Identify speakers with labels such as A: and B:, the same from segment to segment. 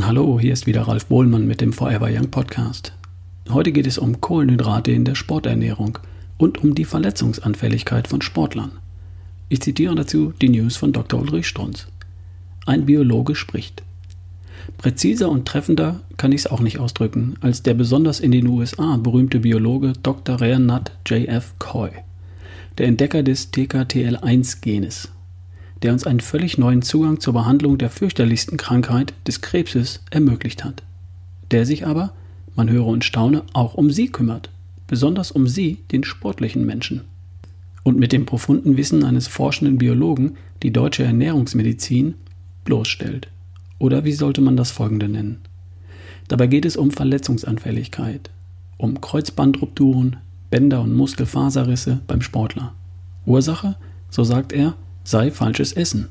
A: Hallo, hier ist wieder Ralf Bohlmann mit dem Forever Young Podcast. Heute geht es um Kohlenhydrate in der Sporternährung und um die Verletzungsanfälligkeit von Sportlern. Ich zitiere dazu die News von Dr. Ulrich Strunz. Ein Biologe spricht. Präziser und treffender kann ich es auch nicht ausdrücken, als der besonders in den USA berühmte Biologe Dr. Renat J.F. Coy, der Entdecker des TKTL1-Genes der uns einen völlig neuen Zugang zur Behandlung der fürchterlichsten Krankheit des Krebses ermöglicht hat. Der sich aber, man höre und staune, auch um sie kümmert, besonders um sie, den sportlichen Menschen. Und mit dem profunden Wissen eines forschenden Biologen die deutsche Ernährungsmedizin bloßstellt. Oder wie sollte man das folgende nennen? Dabei geht es um Verletzungsanfälligkeit, um Kreuzbandrupturen, Bänder- und Muskelfaserrisse beim Sportler. Ursache, so sagt er, sei falsches Essen.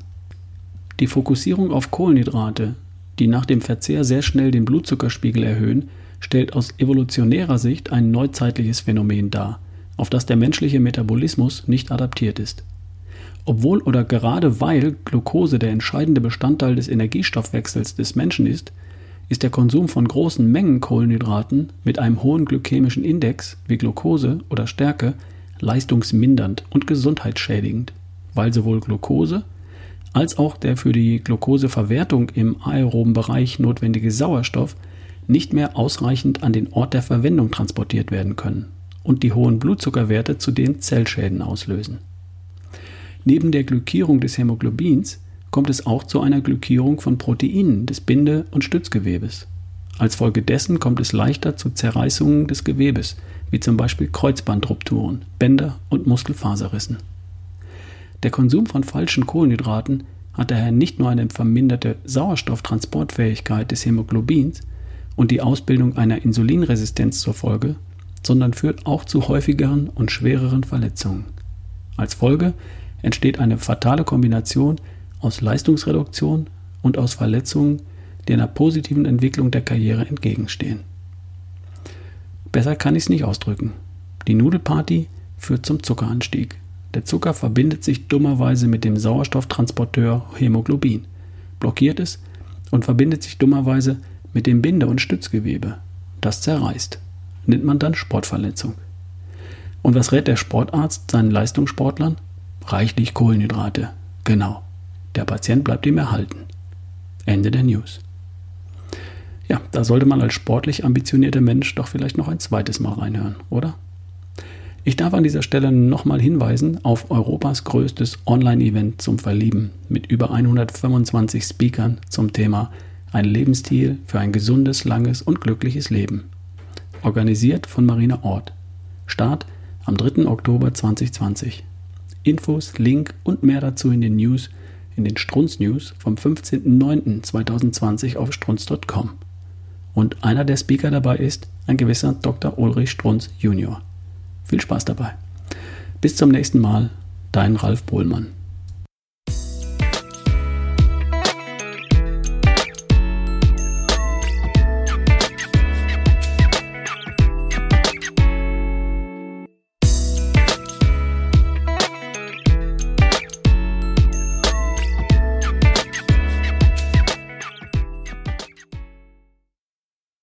A: Die Fokussierung auf Kohlenhydrate, die nach dem Verzehr sehr schnell den Blutzuckerspiegel erhöhen, stellt aus evolutionärer Sicht ein neuzeitliches Phänomen dar, auf das der menschliche Metabolismus nicht adaptiert ist. Obwohl oder gerade weil Glucose der entscheidende Bestandteil des Energiestoffwechsels des Menschen ist, ist der Konsum von großen Mengen Kohlenhydraten mit einem hohen glykämischen Index wie Glucose oder Stärke leistungsmindernd und gesundheitsschädigend weil sowohl Glucose als auch der für die Glucoseverwertung im aeroben Bereich notwendige Sauerstoff nicht mehr ausreichend an den Ort der Verwendung transportiert werden können und die hohen Blutzuckerwerte zudem Zellschäden auslösen. Neben der Glykierung des Hämoglobins kommt es auch zu einer Glykierung von Proteinen des Binde- und Stützgewebes. Als Folge dessen kommt es leichter zu Zerreißungen des Gewebes, wie zum Beispiel Kreuzbandrupturen, Bänder- und Muskelfaserrissen. Der Konsum von falschen Kohlenhydraten hat daher nicht nur eine verminderte Sauerstofftransportfähigkeit des Hämoglobins und die Ausbildung einer Insulinresistenz zur Folge, sondern führt auch zu häufigeren und schwereren Verletzungen. Als Folge entsteht eine fatale Kombination aus Leistungsreduktion und aus Verletzungen, die einer positiven Entwicklung der Karriere entgegenstehen. Besser kann ich es nicht ausdrücken. Die Nudelparty führt zum Zuckeranstieg. Der Zucker verbindet sich dummerweise mit dem Sauerstofftransporteur Hämoglobin, blockiert es und verbindet sich dummerweise mit dem Binde- und Stützgewebe. Das zerreißt. Nennt man dann Sportverletzung. Und was rät der Sportarzt seinen Leistungssportlern? Reichlich Kohlenhydrate. Genau. Der Patient bleibt ihm erhalten. Ende der News. Ja, da sollte man als sportlich ambitionierter Mensch doch vielleicht noch ein zweites Mal reinhören, oder? Ich darf an dieser Stelle nochmal hinweisen auf Europas größtes Online-Event zum Verlieben mit über 125 Speakern zum Thema Ein Lebensstil für ein gesundes, langes und glückliches Leben. Organisiert von Marina Ort. Start am 3. Oktober 2020. Infos, Link und mehr dazu in den News, in den Strunz News vom 15.09.2020 auf strunz.com. Und einer der Speaker dabei ist ein gewisser Dr. Ulrich Strunz Jr. Viel Spaß dabei. Bis zum nächsten Mal, dein Ralf Bohlmann.